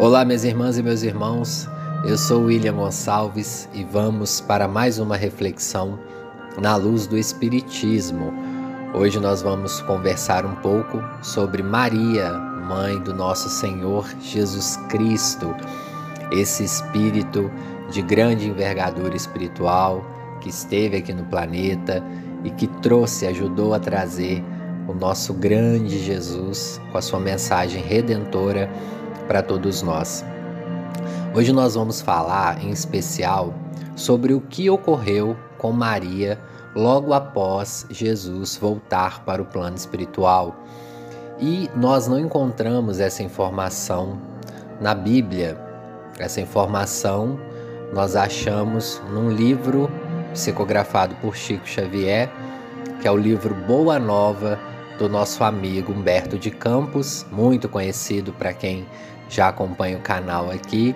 Olá, minhas irmãs e meus irmãos. Eu sou William Gonçalves e vamos para mais uma reflexão na luz do Espiritismo. Hoje nós vamos conversar um pouco sobre Maria, mãe do nosso Senhor Jesus Cristo, esse espírito de grande envergadura espiritual que esteve aqui no planeta e que trouxe, ajudou a trazer o nosso grande Jesus com a sua mensagem redentora para todos nós. Hoje nós vamos falar em especial sobre o que ocorreu com Maria logo após Jesus voltar para o plano espiritual. E nós não encontramos essa informação na Bíblia. Essa informação nós achamos num livro psicografado por Chico Xavier, que é o livro Boa Nova do nosso amigo Humberto de Campos, muito conhecido para quem já acompanha o canal aqui.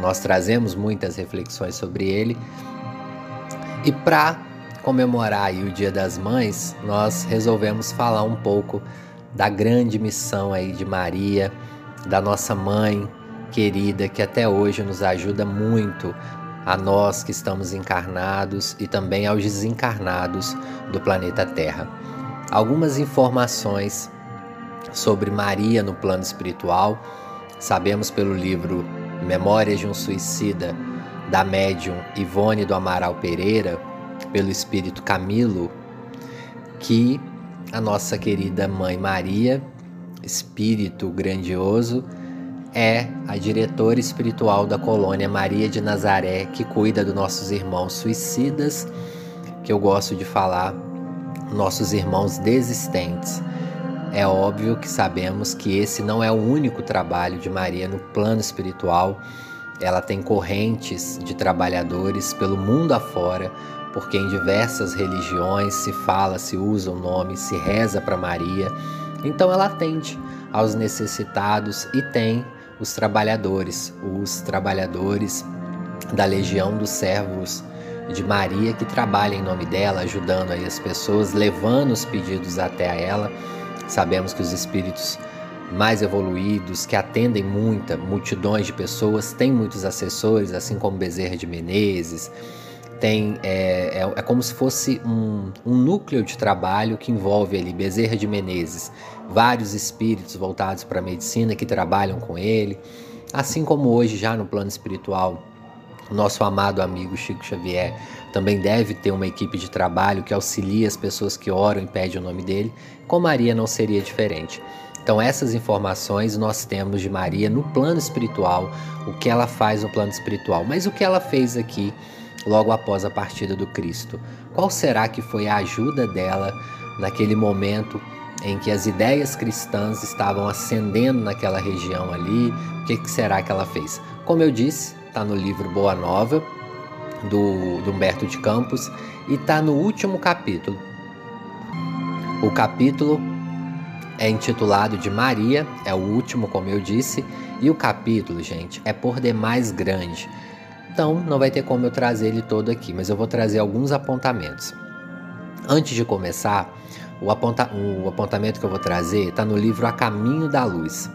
Nós trazemos muitas reflexões sobre ele. E para comemorar o Dia das Mães, nós resolvemos falar um pouco da grande missão aí de Maria, da nossa mãe querida que até hoje nos ajuda muito a nós que estamos encarnados e também aos desencarnados do planeta Terra. Algumas informações sobre Maria no plano espiritual Sabemos pelo livro Memórias de um Suicida, da médium Ivone do Amaral Pereira, pelo espírito Camilo, que a nossa querida mãe Maria, espírito grandioso, é a diretora espiritual da colônia Maria de Nazaré, que cuida dos nossos irmãos suicidas, que eu gosto de falar, nossos irmãos desistentes. É óbvio que sabemos que esse não é o único trabalho de Maria no plano espiritual. Ela tem correntes de trabalhadores pelo mundo afora, porque em diversas religiões se fala, se usa o nome, se reza para Maria. Então ela atende aos necessitados e tem os trabalhadores, os trabalhadores da legião dos servos de Maria que trabalham em nome dela, ajudando aí as pessoas, levando os pedidos até ela Sabemos que os espíritos mais evoluídos, que atendem muita multidões de pessoas, têm muitos assessores, assim como Bezerra de Menezes. Tem, é, é, é como se fosse um, um, núcleo de trabalho que envolve ali Bezerra de Menezes, vários espíritos voltados para a medicina que trabalham com ele, assim como hoje já no plano espiritual nosso amado amigo Chico Xavier também deve ter uma equipe de trabalho que auxilia as pessoas que oram e pedem o nome dele. Com Maria não seria diferente. Então, essas informações nós temos de Maria no plano espiritual, o que ela faz no plano espiritual. Mas o que ela fez aqui logo após a partida do Cristo? Qual será que foi a ajuda dela naquele momento em que as ideias cristãs estavam ascendendo naquela região ali? O que, que será que ela fez? Como eu disse, está no livro Boa Nova, do, do Humberto de Campos, e está no último capítulo. O capítulo é intitulado de Maria, é o último, como eu disse, e o capítulo, gente, é por demais grande. Então, não vai ter como eu trazer ele todo aqui, mas eu vou trazer alguns apontamentos. Antes de começar, o, aponta o apontamento que eu vou trazer está no livro A Caminho da Luz.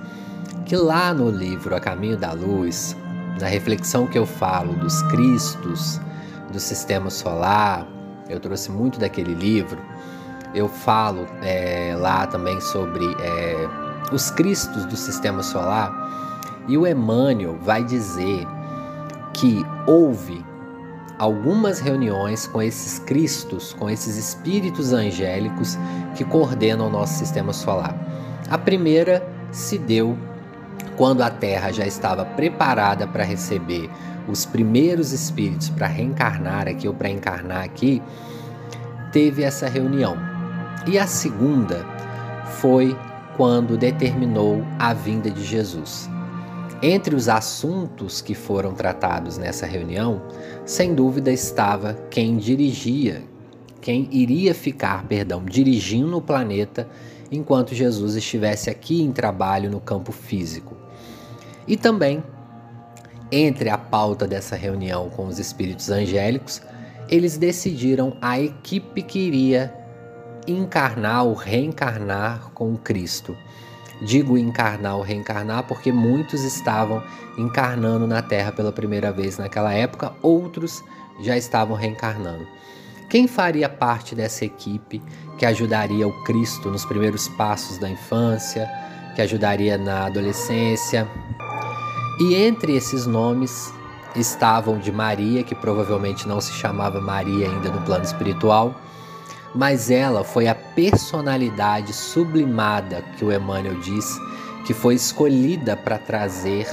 Que lá no livro A Caminho da Luz, na reflexão que eu falo dos Cristos, do sistema solar, eu trouxe muito daquele livro. Eu falo é, lá também sobre é, os Cristos do sistema solar. E o Emmanuel vai dizer que houve algumas reuniões com esses Cristos, com esses espíritos angélicos que coordenam o nosso sistema solar. A primeira se deu quando a Terra já estava preparada para receber os primeiros espíritos para reencarnar aqui ou para encarnar aqui, teve essa reunião. E a segunda foi quando determinou a vinda de Jesus. Entre os assuntos que foram tratados nessa reunião, sem dúvida estava quem dirigia, quem iria ficar, perdão, dirigindo o planeta enquanto Jesus estivesse aqui em trabalho no campo físico. E também, entre a pauta dessa reunião com os espíritos angélicos, eles decidiram a equipe que iria encarnar ou reencarnar com Cristo. Digo encarnar ou reencarnar porque muitos estavam encarnando na Terra pela primeira vez naquela época, outros já estavam reencarnando. Quem faria parte dessa equipe que ajudaria o Cristo nos primeiros passos da infância, que ajudaria na adolescência? E entre esses nomes estavam de Maria, que provavelmente não se chamava Maria ainda no plano espiritual, mas ela foi a personalidade sublimada que o Emmanuel diz que foi escolhida para trazer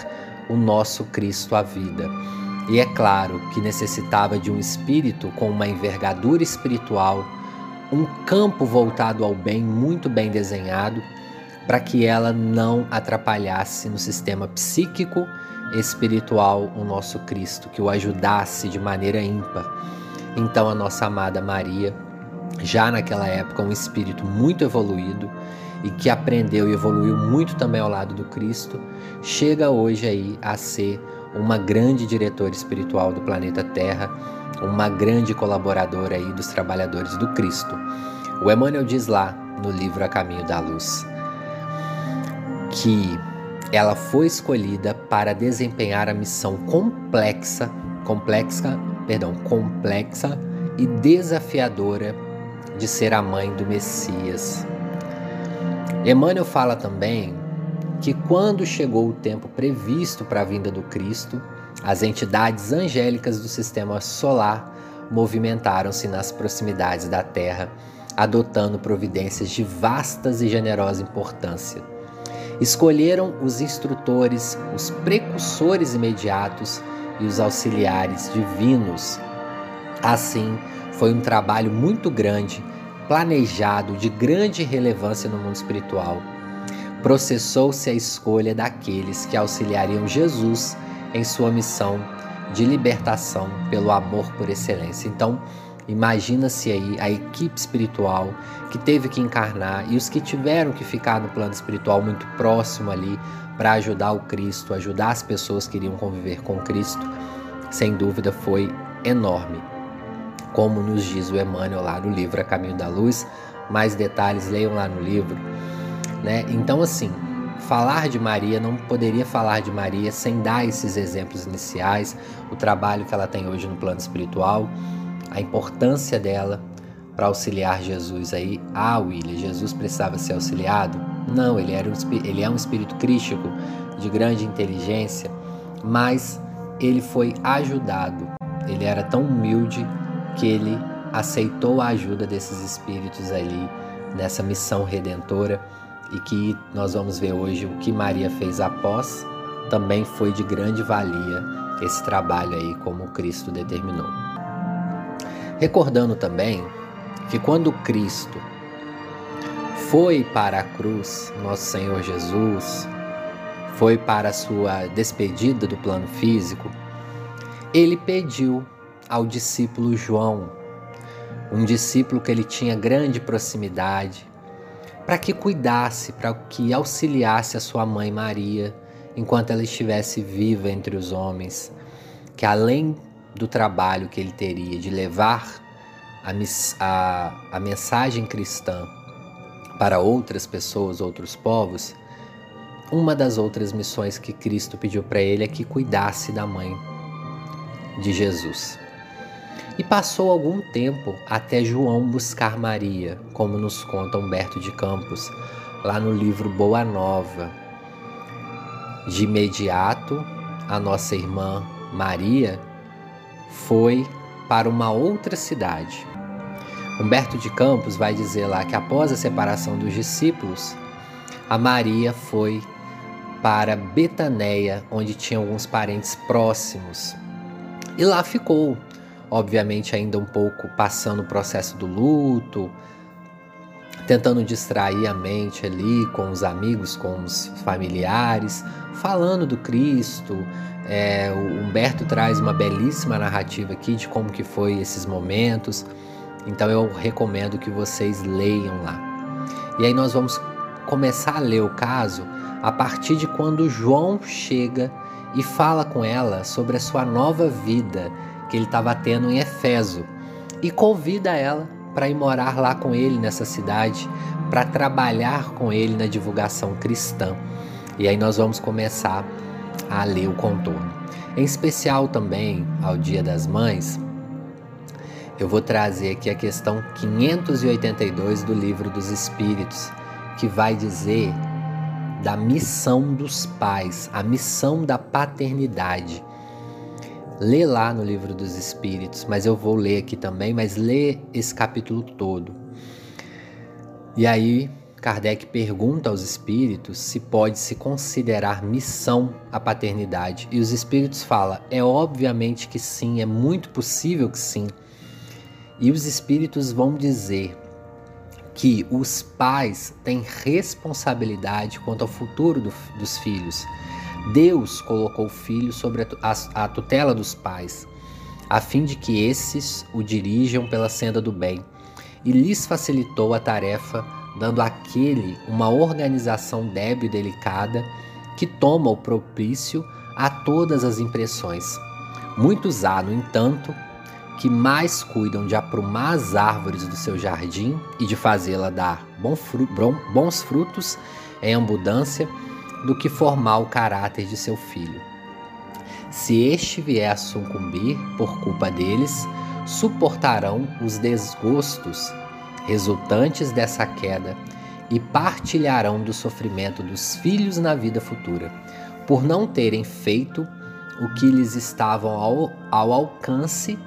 o nosso Cristo à vida. E é claro que necessitava de um espírito com uma envergadura espiritual, um campo voltado ao bem muito bem desenhado, para que ela não atrapalhasse no sistema psíquico espiritual o nosso Cristo, que o ajudasse de maneira ímpar. Então a nossa amada Maria já naquela época um espírito muito evoluído e que aprendeu e evoluiu muito também ao lado do Cristo, chega hoje aí a ser uma grande diretora espiritual do planeta Terra, uma grande colaboradora aí dos trabalhadores do Cristo. O Emmanuel diz lá no livro A Caminho da Luz que ela foi escolhida para desempenhar a missão complexa, complexa, perdão, complexa e desafiadora de ser a mãe do Messias. Emmanuel fala também que quando chegou o tempo previsto para a vinda do Cristo, as entidades angélicas do sistema solar movimentaram-se nas proximidades da Terra, adotando providências de vastas e generosa importância. Escolheram os instrutores, os precursores imediatos e os auxiliares divinos. Assim, foi um trabalho muito grande, planejado, de grande relevância no mundo espiritual. Processou-se a escolha daqueles que auxiliariam Jesus em sua missão de libertação pelo amor por excelência. Então, imagina-se aí a equipe espiritual que teve que encarnar e os que tiveram que ficar no plano espiritual muito próximo ali para ajudar o Cristo, ajudar as pessoas que iriam conviver com Cristo, sem dúvida foi enorme como nos diz o Emmanuel lá no livro A Caminho da Luz. Mais detalhes leiam lá no livro. Né? Então, assim, falar de Maria, não poderia falar de Maria sem dar esses exemplos iniciais, o trabalho que ela tem hoje no plano espiritual, a importância dela para auxiliar Jesus aí. Ah, William, Jesus precisava ser auxiliado? Não, ele, era um, ele é um espírito crístico de grande inteligência, mas ele foi ajudado. Ele era tão humilde que ele aceitou a ajuda desses espíritos ali nessa missão redentora e que nós vamos ver hoje o que Maria fez após também foi de grande valia esse trabalho aí como Cristo determinou. Recordando também que quando Cristo foi para a cruz, nosso Senhor Jesus, foi para a sua despedida do plano físico, ele pediu ao discípulo João, um discípulo que ele tinha grande proximidade, para que cuidasse, para que auxiliasse a sua mãe Maria enquanto ela estivesse viva entre os homens, que além do trabalho que ele teria de levar a, a, a mensagem cristã para outras pessoas, outros povos, uma das outras missões que Cristo pediu para ele é que cuidasse da mãe de Jesus. E passou algum tempo até João buscar Maria, como nos conta Humberto de Campos, lá no livro Boa Nova. De imediato, a nossa irmã Maria foi para uma outra cidade. Humberto de Campos vai dizer lá que após a separação dos discípulos, a Maria foi para Betaneia, onde tinha alguns parentes próximos. E lá ficou obviamente ainda um pouco passando o processo do luto, tentando distrair a mente ali com os amigos, com os familiares, falando do Cristo. É, o Humberto traz uma belíssima narrativa aqui de como que foi esses momentos. Então eu recomendo que vocês leiam lá. E aí nós vamos começar a ler o caso a partir de quando João chega e fala com ela sobre a sua nova vida que ele estava tendo em Efeso e convida ela para ir morar lá com ele nessa cidade, para trabalhar com ele na divulgação cristã. E aí nós vamos começar a ler o contorno. Em especial também ao Dia das Mães, eu vou trazer aqui a questão 582 do Livro dos Espíritos, que vai dizer da missão dos pais, a missão da paternidade. Lê lá no Livro dos Espíritos, mas eu vou ler aqui também, mas lê esse capítulo todo. E aí Kardec pergunta aos espíritos se pode se considerar missão a paternidade. E os espíritos falam: é obviamente que sim, é muito possível que sim. E os espíritos vão dizer que os pais têm responsabilidade quanto ao futuro do, dos filhos. Deus colocou o filho sobre a, a, tutela dos pais, a fim de que esses o dirijam pela senda do bem, e lhes facilitou a tarefa dando àquele uma organização débil e delicada que toma o propício a todas as impressões. Muitos há, no entanto, que mais cuidam de aprumar as árvores do seu jardim e de fazê-la dar bons frutos em abundância do que formar o caráter de seu filho. Se este vier a sucumbir por culpa deles, suportarão os desgostos resultantes dessa queda e partilharão do sofrimento dos filhos na vida futura, por não terem feito o que lhes estavam ao, ao alcance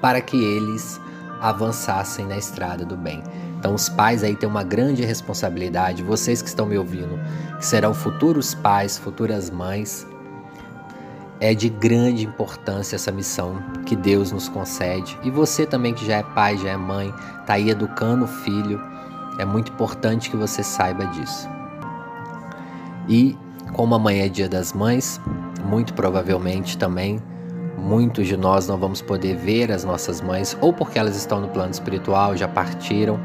para que eles avançassem na estrada do bem. Então, os pais aí têm uma grande responsabilidade. Vocês que estão me ouvindo, que serão futuros pais, futuras mães, é de grande importância essa missão que Deus nos concede. E você também que já é pai, já é mãe, está aí educando o filho, é muito importante que você saiba disso. E como amanhã é dia das mães, muito provavelmente também muitos de nós não vamos poder ver as nossas mães, ou porque elas estão no plano espiritual, já partiram,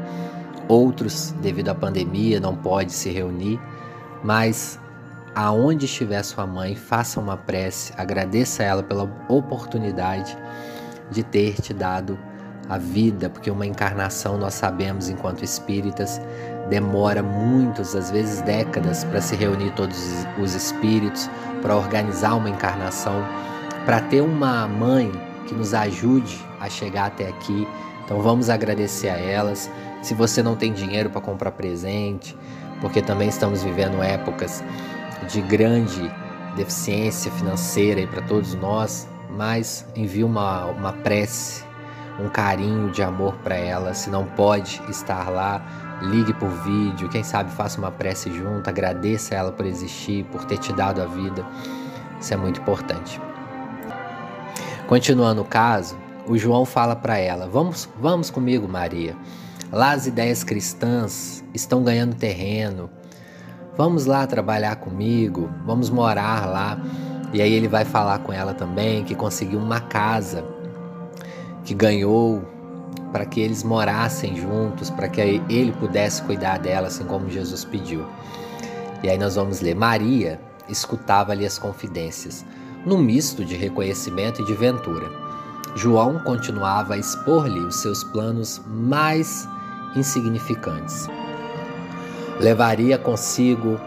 outros, devido à pandemia, não podem se reunir, mas aonde estiver sua mãe, faça uma prece, agradeça a ela pela oportunidade de ter te dado a vida, porque uma encarnação, nós sabemos, enquanto espíritas, demora muitos, às vezes décadas, para se reunir todos os espíritos, para organizar uma encarnação, para ter uma mãe que nos ajude a chegar até aqui. Então vamos agradecer a elas. Se você não tem dinheiro para comprar presente, porque também estamos vivendo épocas de grande deficiência financeira para todos nós, mas envie uma, uma prece, um carinho de amor para ela. Se não pode estar lá, ligue por vídeo, quem sabe faça uma prece junto, agradeça ela por existir, por ter te dado a vida. Isso é muito importante. Continuando o caso, o João fala para ela: "Vamos, vamos comigo, Maria. Lá as ideias cristãs estão ganhando terreno. Vamos lá trabalhar comigo, vamos morar lá. E aí ele vai falar com ela também que conseguiu uma casa que ganhou para que eles morassem juntos, para que ele pudesse cuidar dela, assim como Jesus pediu. E aí nós vamos ler: Maria escutava-lhe as confidências, num misto de reconhecimento e de ventura. João continuava a expor-lhe os seus planos mais insignificantes levaria consigo,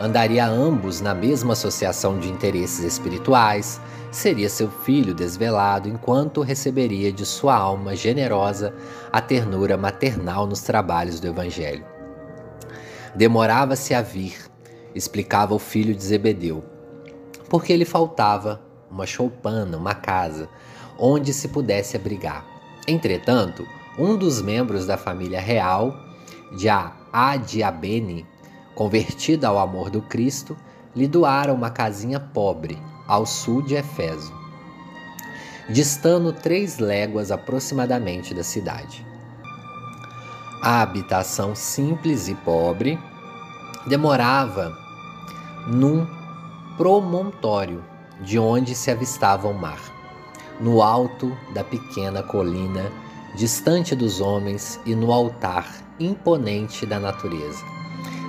andaria ambos na mesma associação de interesses espirituais, seria seu filho desvelado enquanto receberia de sua alma generosa a ternura maternal nos trabalhos do Evangelho. Demorava-se a vir, explicava o filho de Zebedeu, porque lhe faltava uma choupana, uma casa, onde se pudesse abrigar. Entretanto, um dos membros da família real, de Adiabene, convertida ao amor do Cristo, lhe doara uma casinha pobre ao sul de Efeso, distando três léguas aproximadamente da cidade. A habitação simples e pobre demorava num promontório de onde se avistava o mar, no alto da pequena colina, distante dos homens e no altar imponente da natureza.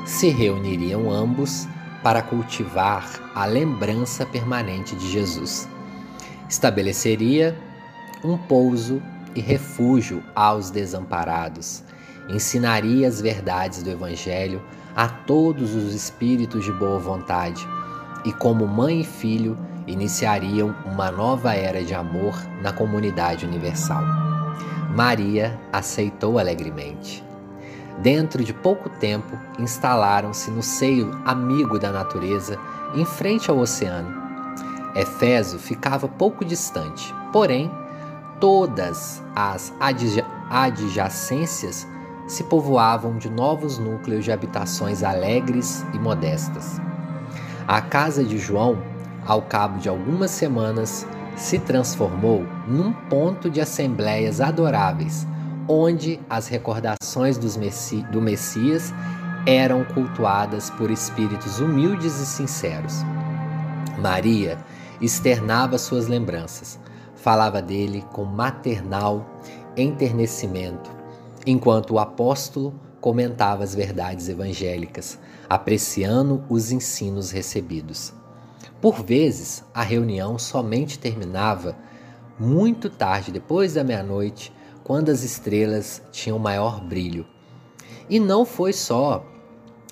Se reuniriam ambos para cultivar a lembrança permanente de Jesus. Estabeleceria um pouso e refúgio aos desamparados. Ensinaria as verdades do Evangelho a todos os espíritos de boa vontade e, como mãe e filho, iniciariam uma nova era de amor na comunidade universal. Maria aceitou alegremente. Dentro de pouco tempo, instalaram-se no seio amigo da natureza, em frente ao oceano. Éfeso ficava pouco distante, porém, todas as adjacências se povoavam de novos núcleos de habitações alegres e modestas. A casa de João, ao cabo de algumas semanas, se transformou num ponto de assembleias adoráveis, onde as recordações Messi do Messias eram cultuadas por espíritos humildes e sinceros. Maria externava suas lembranças, falava dele com maternal enternecimento, enquanto o apóstolo comentava as verdades evangélicas, apreciando os ensinos recebidos. Por vezes, a reunião somente terminava muito tarde, depois da meia-noite, quando as estrelas tinham maior brilho. E não foi só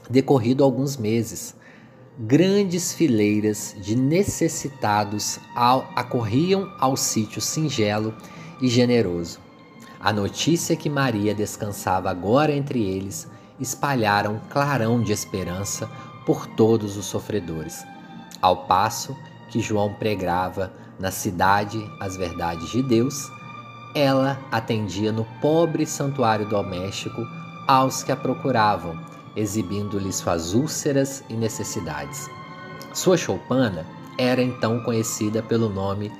decorrido alguns meses. Grandes fileiras de necessitados acorriam ao sítio singelo e generoso. A notícia que Maria descansava agora entre eles espalhara um clarão de esperança por todos os sofredores, ao passo que João pregava na cidade as verdades de Deus, ela atendia no pobre santuário doméstico aos que a procuravam, exibindo-lhe suas úlceras e necessidades. Sua choupana era então conhecida pelo nome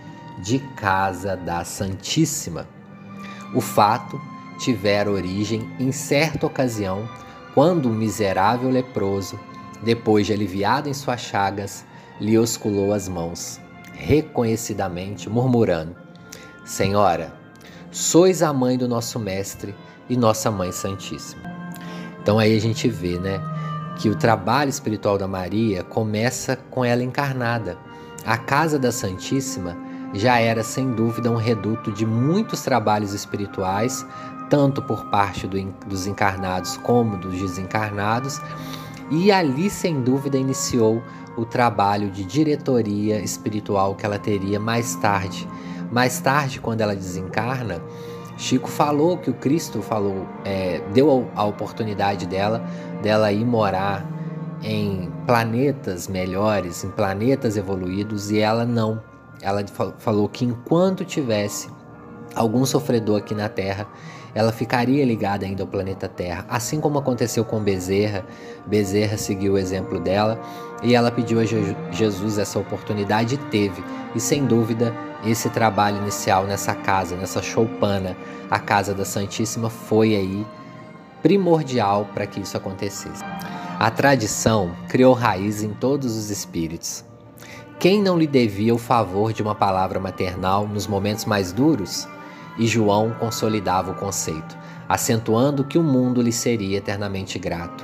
de Casa da Santíssima o fato tivera origem em certa ocasião, quando um miserável leproso, depois de aliviado em suas chagas, lhe osculou as mãos, reconhecidamente murmurando: Senhora, sois a mãe do nosso Mestre e nossa Mãe Santíssima. Então aí a gente vê, né, que o trabalho espiritual da Maria começa com ela encarnada. A casa da Santíssima já era sem dúvida um reduto de muitos trabalhos espirituais, tanto por parte do, dos encarnados como dos desencarnados, e ali sem dúvida iniciou o trabalho de diretoria espiritual que ela teria mais tarde. Mais tarde, quando ela desencarna, Chico falou que o Cristo falou, é, deu a oportunidade dela, dela ir morar em planetas melhores, em planetas evoluídos, e ela não ela falou que enquanto tivesse algum sofredor aqui na Terra, ela ficaria ligada ainda ao planeta Terra, assim como aconteceu com Bezerra. Bezerra seguiu o exemplo dela e ela pediu a Jesus essa oportunidade e teve. E sem dúvida, esse trabalho inicial nessa casa, nessa choupana, a casa da Santíssima, foi aí primordial para que isso acontecesse. A tradição criou raiz em todos os espíritos. Quem não lhe devia o favor de uma palavra maternal nos momentos mais duros? E João consolidava o conceito, acentuando que o mundo lhe seria eternamente grato,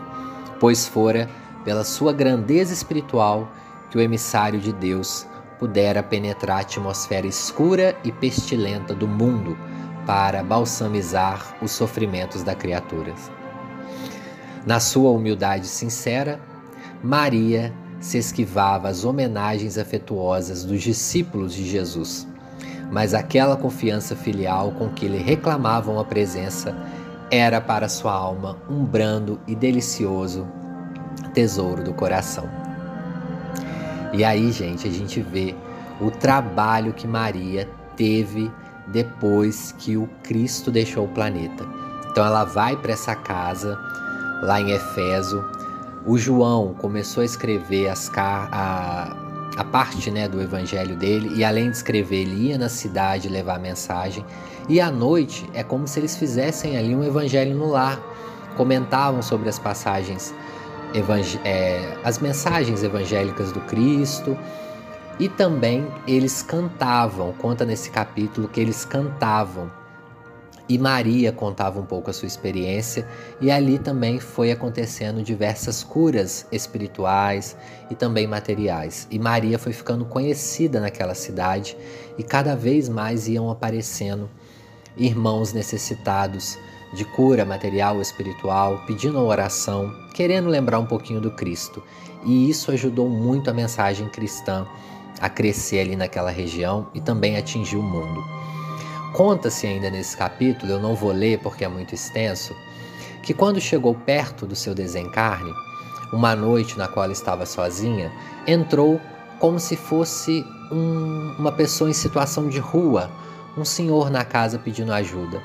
pois fora pela sua grandeza espiritual que o emissário de Deus pudera penetrar a atmosfera escura e pestilenta do mundo para balsamizar os sofrimentos das criaturas. Na sua humildade sincera, Maria se esquivava as homenagens afetuosas dos discípulos de Jesus, mas aquela confiança filial com que lhe reclamavam a presença era para sua alma um brando e delicioso tesouro do coração. E aí, gente, a gente vê o trabalho que Maria teve depois que o Cristo deixou o planeta. Então ela vai para essa casa lá em Efeso, o João começou a escrever as a, a parte né, do evangelho dele, e além de escrever, ele ia na cidade levar a mensagem. E à noite é como se eles fizessem ali um evangelho no lar, comentavam sobre as passagens, é, as mensagens evangélicas do Cristo. E também eles cantavam, conta nesse capítulo que eles cantavam e Maria contava um pouco a sua experiência, e ali também foi acontecendo diversas curas espirituais e também materiais. E Maria foi ficando conhecida naquela cidade, e cada vez mais iam aparecendo irmãos necessitados de cura material ou espiritual, pedindo oração, querendo lembrar um pouquinho do Cristo. E isso ajudou muito a mensagem cristã a crescer ali naquela região e também atingir o mundo. Conta-se ainda nesse capítulo, eu não vou ler porque é muito extenso, que quando chegou perto do seu desencarne, uma noite na qual estava sozinha, entrou como se fosse um, uma pessoa em situação de rua, um senhor na casa pedindo ajuda.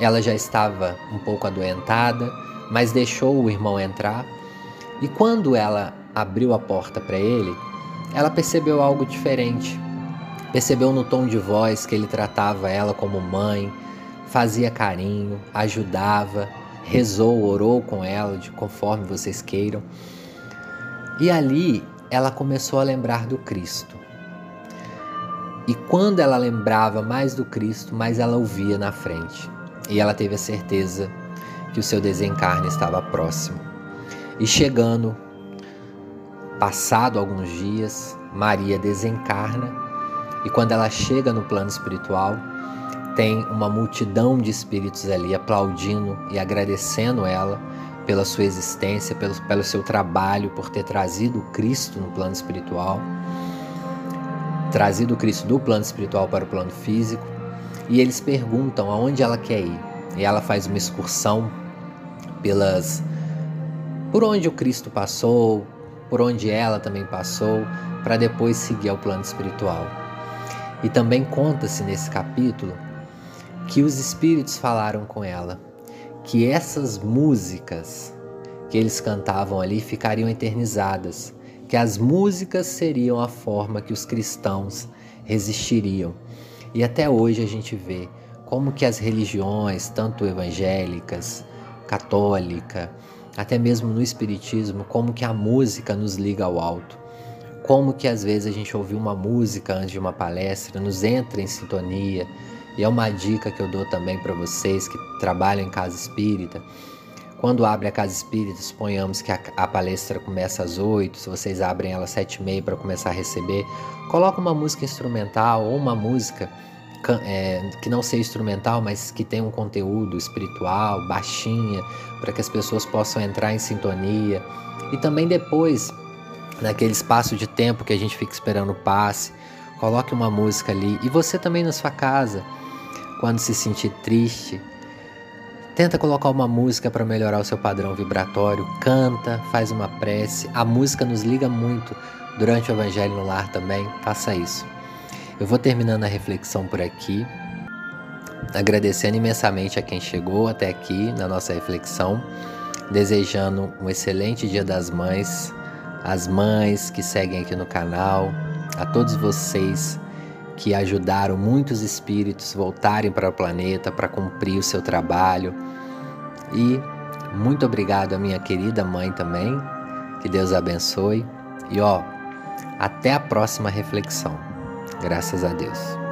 Ela já estava um pouco adoentada, mas deixou o irmão entrar. E quando ela abriu a porta para ele, ela percebeu algo diferente. Percebeu no tom de voz que ele tratava ela como mãe, fazia carinho, ajudava, rezou, orou com ela, de conforme vocês queiram. E ali ela começou a lembrar do Cristo. E quando ela lembrava mais do Cristo, mais ela o via na frente. E ela teve a certeza que o seu desencarne estava próximo. E chegando, passado alguns dias, Maria desencarna e quando ela chega no plano espiritual, tem uma multidão de espíritos ali aplaudindo e agradecendo ela pela sua existência, pelo, pelo seu trabalho, por ter trazido Cristo no plano espiritual, trazido Cristo do plano espiritual para o plano físico. E eles perguntam aonde ela quer ir. E ela faz uma excursão pelas por onde o Cristo passou, por onde ela também passou, para depois seguir ao plano espiritual. E também conta-se nesse capítulo que os espíritos falaram com ela que essas músicas que eles cantavam ali ficariam eternizadas, que as músicas seriam a forma que os cristãos resistiriam. E até hoje a gente vê como que as religiões, tanto evangélicas, católica, até mesmo no espiritismo, como que a música nos liga ao alto. Como que às vezes a gente ouve uma música antes de uma palestra, nos entra em sintonia, e é uma dica que eu dou também para vocês que trabalham em casa espírita. Quando abre a casa espírita, suponhamos que a, a palestra começa às 8, se vocês abrem ela às 7 e meia para começar a receber, coloca uma música instrumental ou uma música é, que não seja instrumental, mas que tenha um conteúdo espiritual, baixinha, para que as pessoas possam entrar em sintonia. E também depois, naquele espaço de tempo que a gente fica esperando o passe, coloque uma música ali. E você também na sua casa quando se sentir triste, tenta colocar uma música para melhorar o seu padrão vibratório, canta, faz uma prece. A música nos liga muito durante o Evangelho no Lar também, faça isso. Eu vou terminando a reflexão por aqui, agradecendo imensamente a quem chegou até aqui na nossa reflexão, desejando um excelente Dia das Mães, as mães que seguem aqui no canal, a todos vocês que ajudaram muitos espíritos voltarem para o planeta para cumprir o seu trabalho. E muito obrigado à minha querida mãe também. Que Deus abençoe. E ó, até a próxima reflexão. Graças a Deus.